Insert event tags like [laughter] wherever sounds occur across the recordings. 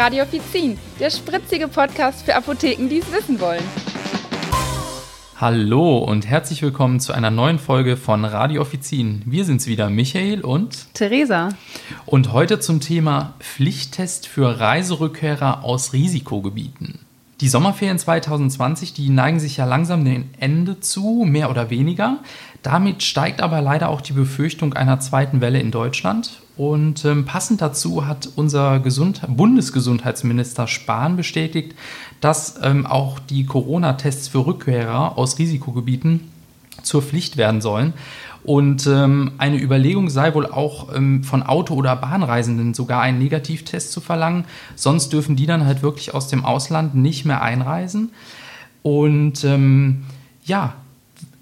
Radio Offizin, der spritzige Podcast für Apotheken, die es wissen wollen. Hallo und herzlich willkommen zu einer neuen Folge von Radio Offizin. Wir sind's wieder, Michael und Theresa. Und heute zum Thema Pflichttest für Reiserückkehrer aus Risikogebieten. Die Sommerferien 2020, die neigen sich ja langsam dem Ende zu, mehr oder weniger. Damit steigt aber leider auch die Befürchtung einer zweiten Welle in Deutschland. Und ähm, passend dazu hat unser Gesund Bundesgesundheitsminister Spahn bestätigt, dass ähm, auch die Corona-Tests für Rückkehrer aus Risikogebieten zur Pflicht werden sollen. Und ähm, eine Überlegung sei wohl auch ähm, von Auto- oder Bahnreisenden sogar einen Negativtest zu verlangen. Sonst dürfen die dann halt wirklich aus dem Ausland nicht mehr einreisen. Und ähm, ja,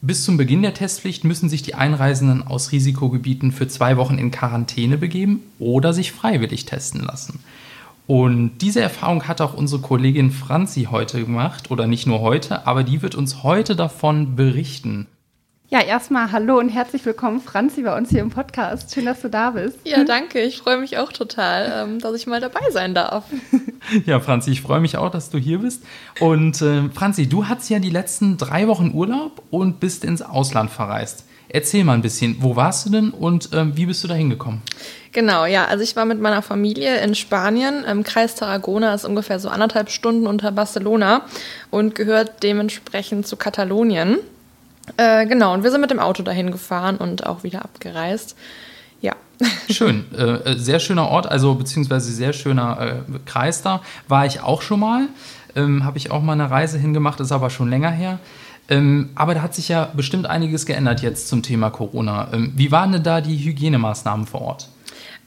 bis zum Beginn der Testpflicht müssen sich die Einreisenden aus Risikogebieten für zwei Wochen in Quarantäne begeben oder sich freiwillig testen lassen. Und diese Erfahrung hat auch unsere Kollegin Franzi heute gemacht, oder nicht nur heute, aber die wird uns heute davon berichten. Ja, erstmal hallo und herzlich willkommen, Franzi, bei uns hier im Podcast. Schön, dass du da bist. Ja, danke. Ich freue mich auch total, ähm, dass ich mal dabei sein darf. [laughs] Ja, Franzi, ich freue mich auch, dass du hier bist. Und äh, Franzi, du hattest ja die letzten drei Wochen Urlaub und bist ins Ausland verreist. Erzähl mal ein bisschen, wo warst du denn und äh, wie bist du da hingekommen? Genau, ja, also ich war mit meiner Familie in Spanien. Im Kreis Tarragona ist ungefähr so anderthalb Stunden unter Barcelona und gehört dementsprechend zu Katalonien. Äh, genau, und wir sind mit dem Auto dahin gefahren und auch wieder abgereist. Ja. [laughs] Schön, äh, äh, sehr schöner Ort, also beziehungsweise sehr schöner äh, Kreis da. War ich auch schon mal, ähm, habe ich auch mal eine Reise hingemacht, ist aber schon länger her. Ähm, aber da hat sich ja bestimmt einiges geändert jetzt zum Thema Corona. Ähm, wie waren denn da die Hygienemaßnahmen vor Ort?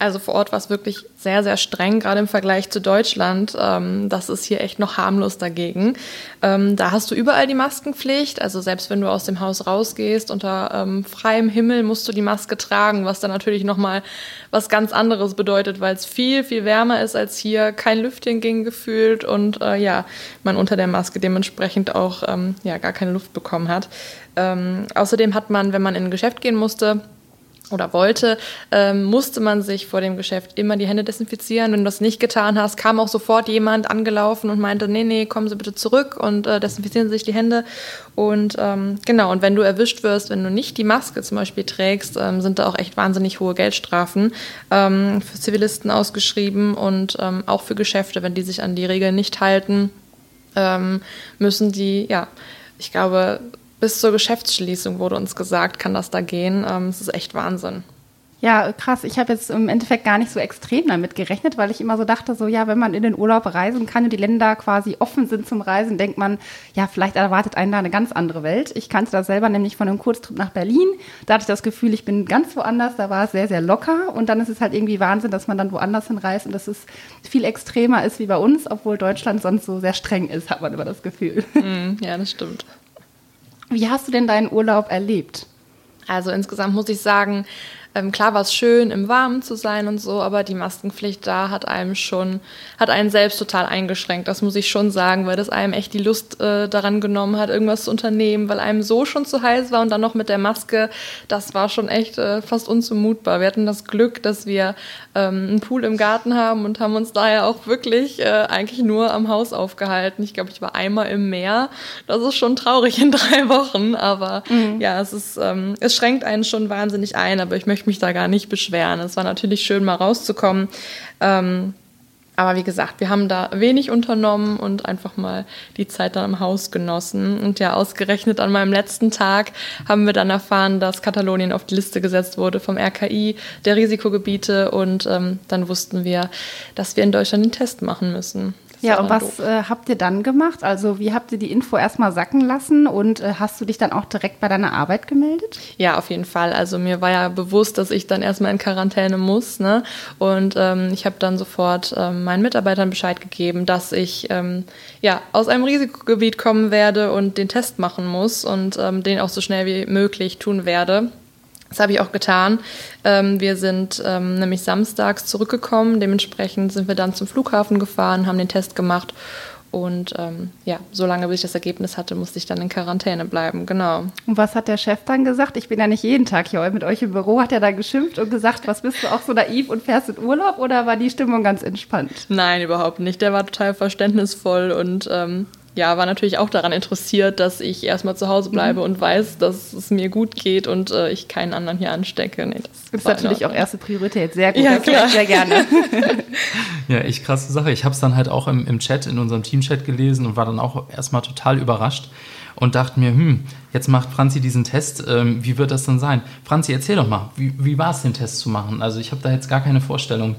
Also vor Ort war es wirklich sehr, sehr streng, gerade im Vergleich zu Deutschland. Ähm, das ist hier echt noch harmlos dagegen. Ähm, da hast du überall die Maskenpflicht. Also selbst wenn du aus dem Haus rausgehst, unter ähm, freiem Himmel musst du die Maske tragen, was dann natürlich nochmal was ganz anderes bedeutet, weil es viel, viel wärmer ist als hier. Kein Lüftchen ging gefühlt und äh, ja, man unter der Maske dementsprechend auch ja, gar keine Luft bekommen hat. Außerdem hat man, wenn man in ein Geschäft gehen musste, oder wollte, ähm, musste man sich vor dem Geschäft immer die Hände desinfizieren. Wenn du das nicht getan hast, kam auch sofort jemand angelaufen und meinte, nee, nee, kommen Sie bitte zurück und äh, desinfizieren Sie sich die Hände. Und ähm, genau, und wenn du erwischt wirst, wenn du nicht die Maske zum Beispiel trägst, ähm, sind da auch echt wahnsinnig hohe Geldstrafen ähm, für Zivilisten ausgeschrieben und ähm, auch für Geschäfte, wenn die sich an die Regeln nicht halten, ähm, müssen die, ja, ich glaube, bis zur Geschäftsschließung wurde uns gesagt, kann das da gehen. Ähm, es ist echt Wahnsinn. Ja, krass. Ich habe jetzt im Endeffekt gar nicht so extrem damit gerechnet, weil ich immer so dachte, so ja, wenn man in den Urlaub reisen kann und die Länder quasi offen sind zum Reisen, denkt man, ja, vielleicht erwartet einen da eine ganz andere Welt. Ich kannte das selber nämlich von einem Kurztrip nach Berlin. Da hatte ich das Gefühl, ich bin ganz woanders, da war es sehr, sehr locker und dann ist es halt irgendwie Wahnsinn, dass man dann woanders hinreist und dass es viel extremer ist wie bei uns, obwohl Deutschland sonst so sehr streng ist, hat man immer das Gefühl. Mm, ja, das stimmt. Wie hast du denn deinen Urlaub erlebt? Also insgesamt muss ich sagen, ähm, klar war es schön, im Warmen zu sein und so, aber die Maskenpflicht da hat einem schon, hat einen selbst total eingeschränkt. Das muss ich schon sagen, weil das einem echt die Lust äh, daran genommen hat, irgendwas zu unternehmen, weil einem so schon zu heiß war und dann noch mit der Maske, das war schon echt äh, fast unzumutbar. Wir hatten das Glück, dass wir ähm, einen Pool im Garten haben und haben uns daher auch wirklich äh, eigentlich nur am Haus aufgehalten. Ich glaube, ich war einmal im Meer. Das ist schon traurig in drei Wochen, aber mhm. ja, es ist, ähm, es schränkt einen schon wahnsinnig ein, aber ich möchte möchte mich da gar nicht beschweren. Es war natürlich schön, mal rauszukommen. Ähm, aber wie gesagt, wir haben da wenig unternommen und einfach mal die Zeit dann im Haus genossen. Und ja, ausgerechnet an meinem letzten Tag haben wir dann erfahren, dass Katalonien auf die Liste gesetzt wurde vom RKI der Risikogebiete. Und ähm, dann wussten wir, dass wir in Deutschland den Test machen müssen. Ja, und was äh, habt ihr dann gemacht? Also wie habt ihr die Info erstmal sacken lassen und äh, hast du dich dann auch direkt bei deiner Arbeit gemeldet? Ja, auf jeden Fall. Also mir war ja bewusst, dass ich dann erstmal in Quarantäne muss. Ne? Und ähm, ich habe dann sofort ähm, meinen Mitarbeitern Bescheid gegeben, dass ich ähm, ja, aus einem Risikogebiet kommen werde und den Test machen muss und ähm, den auch so schnell wie möglich tun werde. Das habe ich auch getan. Ähm, wir sind ähm, nämlich samstags zurückgekommen. Dementsprechend sind wir dann zum Flughafen gefahren, haben den Test gemacht Und ähm, ja, solange bis ich das Ergebnis hatte, musste ich dann in Quarantäne bleiben, genau. Und was hat der Chef dann gesagt? Ich bin ja nicht jeden Tag hier mit euch im Büro. Hat er da geschimpft und gesagt, was bist du auch so naiv und fährst in Urlaub oder war die Stimmung ganz entspannt? Nein, überhaupt nicht. Der war total verständnisvoll und ähm, ja, war natürlich auch daran interessiert, dass ich erstmal zu Hause bleibe mhm. und weiß, dass es mir gut geht und äh, ich keinen anderen hier anstecke. Nee, das ist natürlich auch erste Priorität. Sehr gut, ja, klar. sehr gerne. [laughs] ja, echt krasse Sache. Ich habe es dann halt auch im, im Chat, in unserem Teamchat gelesen und war dann auch erstmal total überrascht und dachte mir, hm, jetzt macht Franzi diesen Test, ähm, wie wird das dann sein? Franzi, erzähl doch mal, wie, wie war es, den Test zu machen? Also ich habe da jetzt gar keine Vorstellung.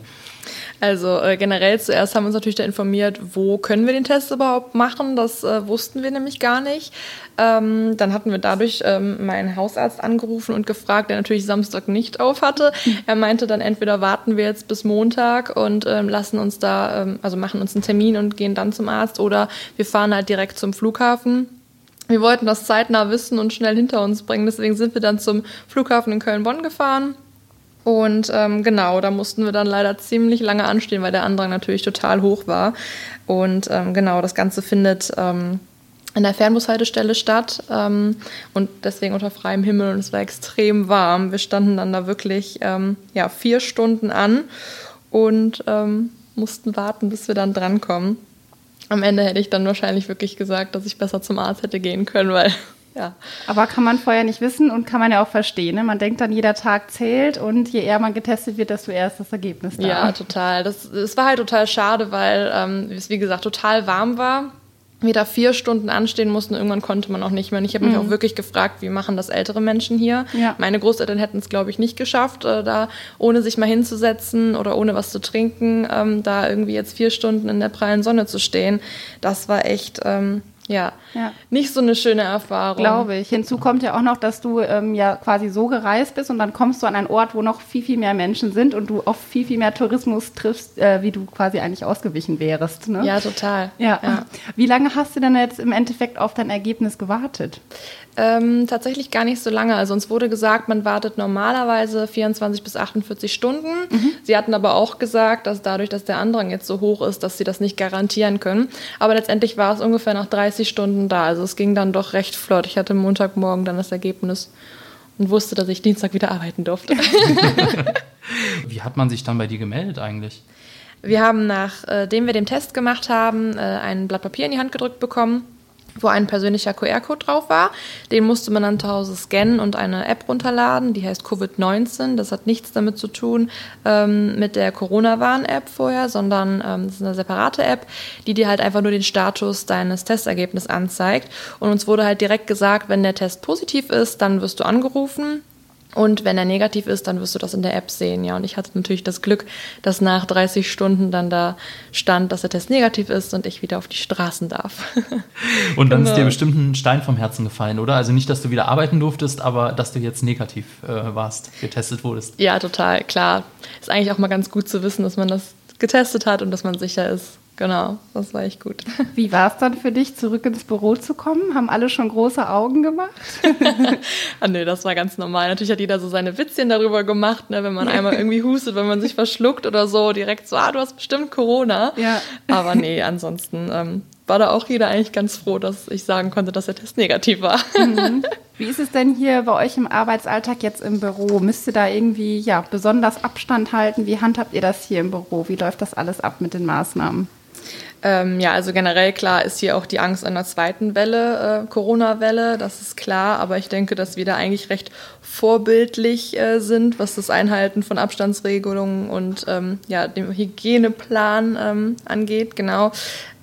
Also äh, generell zuerst haben wir uns natürlich da informiert, wo können wir den Test überhaupt machen. Das äh, wussten wir nämlich gar nicht. Ähm, dann hatten wir dadurch ähm, meinen Hausarzt angerufen und gefragt, der natürlich Samstag nicht auf hatte. Er meinte dann entweder warten wir jetzt bis Montag und ähm, lassen uns da, ähm, also machen uns einen Termin und gehen dann zum Arzt oder wir fahren halt direkt zum Flughafen. Wir wollten das zeitnah wissen und schnell hinter uns bringen. Deswegen sind wir dann zum Flughafen in Köln-Bonn gefahren und ähm, genau, da mussten wir dann leider ziemlich lange anstehen, weil der Andrang natürlich total hoch war. Und ähm, genau, das Ganze findet ähm, an der Fernbushaltestelle statt ähm, und deswegen unter freiem Himmel und es war extrem warm. Wir standen dann da wirklich ähm, ja, vier Stunden an und ähm, mussten warten, bis wir dann drankommen. Am Ende hätte ich dann wahrscheinlich wirklich gesagt, dass ich besser zum Arzt hätte gehen können, weil ja. Aber kann man vorher nicht wissen und kann man ja auch verstehen. Ne? Man denkt dann, jeder Tag zählt und je eher man getestet wird, desto eher ist das Ergebnis da. Ja, total. Das, das war halt total schade, weil ähm, es, wie gesagt, total warm war. Wir da vier Stunden anstehen mussten, irgendwann konnte man auch nicht mehr. Und ich habe mich mhm. auch wirklich gefragt, wie machen das ältere Menschen hier? Ja. Meine Großeltern hätten es, glaube ich, nicht geschafft, äh, da ohne sich mal hinzusetzen oder ohne was zu trinken, ähm, da irgendwie jetzt vier Stunden in der prallen Sonne zu stehen. Das war echt, ähm, ja. ja. nicht so eine schöne Erfahrung. Glaube ich. Hinzu kommt ja auch noch, dass du ähm, ja quasi so gereist bist und dann kommst du an einen Ort, wo noch viel, viel mehr Menschen sind und du auf viel, viel mehr Tourismus triffst, äh, wie du quasi eigentlich ausgewichen wärst. Ne? Ja, total. Ja. ja. Wie lange hast du denn jetzt im Endeffekt auf dein Ergebnis gewartet? Ähm, tatsächlich gar nicht so lange. Also uns wurde gesagt, man wartet normalerweise 24 bis 48 Stunden. Mhm. Sie hatten aber auch gesagt, dass dadurch, dass der Andrang jetzt so hoch ist, dass sie das nicht garantieren können. Aber letztendlich war es ungefähr nach 30 Stunden da. Also es ging dann doch recht flott. Ich hatte Montagmorgen dann das Ergebnis und wusste, dass ich Dienstag wieder arbeiten durfte. [laughs] Wie hat man sich dann bei dir gemeldet eigentlich? Wir haben, nachdem wir den Test gemacht haben, äh, ein Blatt Papier in die Hand gedrückt bekommen wo ein persönlicher QR-Code drauf war. Den musste man dann zu Hause scannen und eine App runterladen, die heißt Covid-19. Das hat nichts damit zu tun ähm, mit der Corona-Warn-App vorher, sondern ähm, das ist eine separate App, die dir halt einfach nur den Status deines Testergebnisses anzeigt. Und uns wurde halt direkt gesagt, wenn der Test positiv ist, dann wirst du angerufen und wenn er negativ ist, dann wirst du das in der App sehen. Ja, und ich hatte natürlich das Glück, dass nach 30 Stunden dann da stand, dass der Test negativ ist und ich wieder auf die Straßen darf. [laughs] und dann genau. ist dir bestimmt ein Stein vom Herzen gefallen, oder? Also nicht, dass du wieder arbeiten durftest, aber dass du jetzt negativ äh, warst, getestet wurdest. Ja, total, klar. Ist eigentlich auch mal ganz gut zu wissen, dass man das getestet hat und dass man sicher ist. Genau, das war echt gut. [laughs] Wie war es dann für dich, zurück ins Büro zu kommen? Haben alle schon große Augen gemacht? [laughs] ah, nee, das war ganz normal. Natürlich hat jeder so seine Witzchen darüber gemacht, ne, wenn man einmal irgendwie hustet, wenn man sich verschluckt oder so, direkt so, ah, du hast bestimmt Corona. Ja. Aber nee, ansonsten ähm, war da auch jeder eigentlich ganz froh, dass ich sagen konnte, dass der Test negativ war. Mhm. [laughs] Wie ist es denn hier bei euch im Arbeitsalltag jetzt im Büro? Müsst ihr da irgendwie ja, besonders Abstand halten? Wie handhabt ihr das hier im Büro? Wie läuft das alles ab mit den Maßnahmen? Ähm, ja, also generell klar ist hier auch die Angst einer zweiten Welle, äh, Corona-Welle, das ist klar, aber ich denke, dass wir da eigentlich recht vorbildlich äh, sind, was das Einhalten von Abstandsregelungen und ähm, ja, dem Hygieneplan ähm, angeht, genau.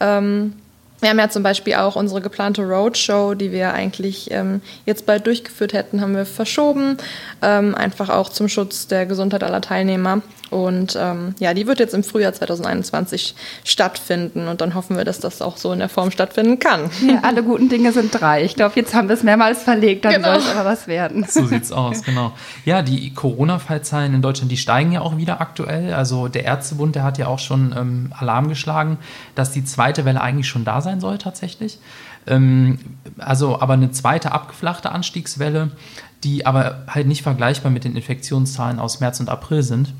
Ähm, wir haben ja zum Beispiel auch unsere geplante Roadshow, die wir eigentlich ähm, jetzt bald durchgeführt hätten, haben wir verschoben, ähm, einfach auch zum Schutz der Gesundheit aller Teilnehmer. Und ähm, ja, die wird jetzt im Frühjahr 2021 stattfinden und dann hoffen wir, dass das auch so in der Form stattfinden kann. Ja, alle guten Dinge sind drei. Ich glaube, jetzt haben wir es mehrmals verlegt, dann genau. soll es aber was werden. So sieht's aus, genau. Ja, die Corona-Fallzahlen in Deutschland, die steigen ja auch wieder aktuell. Also der Ärztebund, der hat ja auch schon ähm, Alarm geschlagen, dass die zweite Welle eigentlich schon da sein soll tatsächlich. Ähm, also aber eine zweite abgeflachte Anstiegswelle, die aber halt nicht vergleichbar mit den Infektionszahlen aus März und April sind.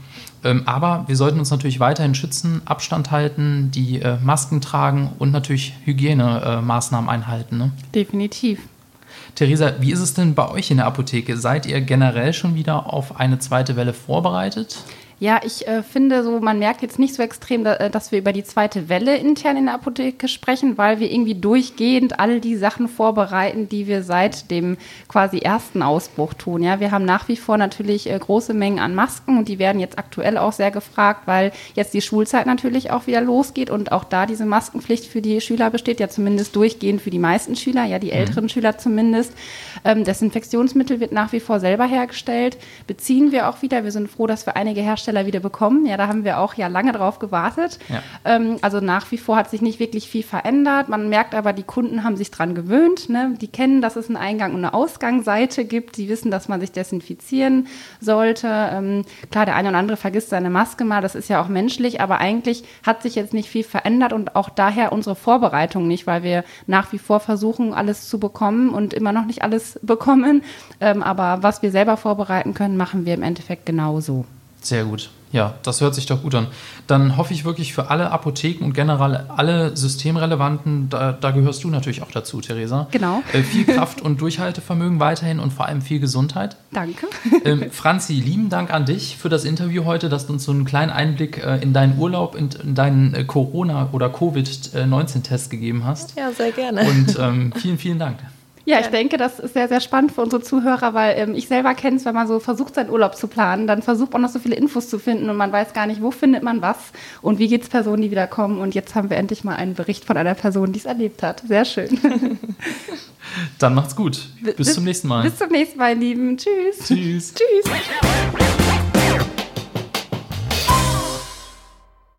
Ähm, aber wir sollten uns natürlich weiterhin schützen, Abstand halten, die äh, Masken tragen und natürlich Hygienemaßnahmen einhalten. Ne? Definitiv. Theresa, wie ist es denn bei euch in der Apotheke? Seid ihr generell schon wieder auf eine zweite Welle vorbereitet? Ja, ich äh, finde so, man merkt jetzt nicht so extrem, da, äh, dass wir über die zweite Welle intern in der Apotheke sprechen, weil wir irgendwie durchgehend all die Sachen vorbereiten, die wir seit dem quasi ersten Ausbruch tun. Ja, wir haben nach wie vor natürlich äh, große Mengen an Masken und die werden jetzt aktuell auch sehr gefragt, weil jetzt die Schulzeit natürlich auch wieder losgeht und auch da diese Maskenpflicht für die Schüler besteht, ja zumindest durchgehend für die meisten Schüler, ja die mhm. älteren Schüler zumindest. Ähm, Desinfektionsmittel wird nach wie vor selber hergestellt, beziehen wir auch wieder. Wir sind froh, dass wir einige Hersteller Hersteller wieder bekommen. Ja, da haben wir auch ja lange drauf gewartet. Ja. Ähm, also nach wie vor hat sich nicht wirklich viel verändert. Man merkt aber, die Kunden haben sich dran gewöhnt. Ne? Die kennen, dass es einen Eingang und eine Ausgangsseite gibt. Die wissen, dass man sich desinfizieren sollte. Ähm, klar, der eine oder andere vergisst seine Maske mal. Das ist ja auch menschlich. Aber eigentlich hat sich jetzt nicht viel verändert und auch daher unsere Vorbereitung nicht, weil wir nach wie vor versuchen, alles zu bekommen und immer noch nicht alles bekommen. Ähm, aber was wir selber vorbereiten können, machen wir im Endeffekt genauso. Sehr gut. Ja, das hört sich doch gut an. Dann hoffe ich wirklich für alle Apotheken und generell alle Systemrelevanten, da, da gehörst du natürlich auch dazu, Theresa. Genau. Äh, viel Kraft und Durchhaltevermögen weiterhin und vor allem viel Gesundheit. Danke. Ähm, Franzi, lieben Dank an dich für das Interview heute, dass du uns so einen kleinen Einblick äh, in deinen Urlaub, in, in deinen äh, Corona- oder Covid-19-Test gegeben hast. Ja, sehr gerne. Und ähm, vielen, vielen Dank. Ja, ich denke, das ist sehr, sehr spannend für unsere Zuhörer, weil ähm, ich selber kenne es, wenn man so versucht, seinen Urlaub zu planen, dann versucht man noch so viele Infos zu finden und man weiß gar nicht, wo findet man was und wie geht es Personen, die wiederkommen. Und jetzt haben wir endlich mal einen Bericht von einer Person, die es erlebt hat. Sehr schön. Dann macht's gut. Bis, bis zum nächsten Mal. Bis zum nächsten Mal, Lieben. Tschüss. Tschüss. Tschüss.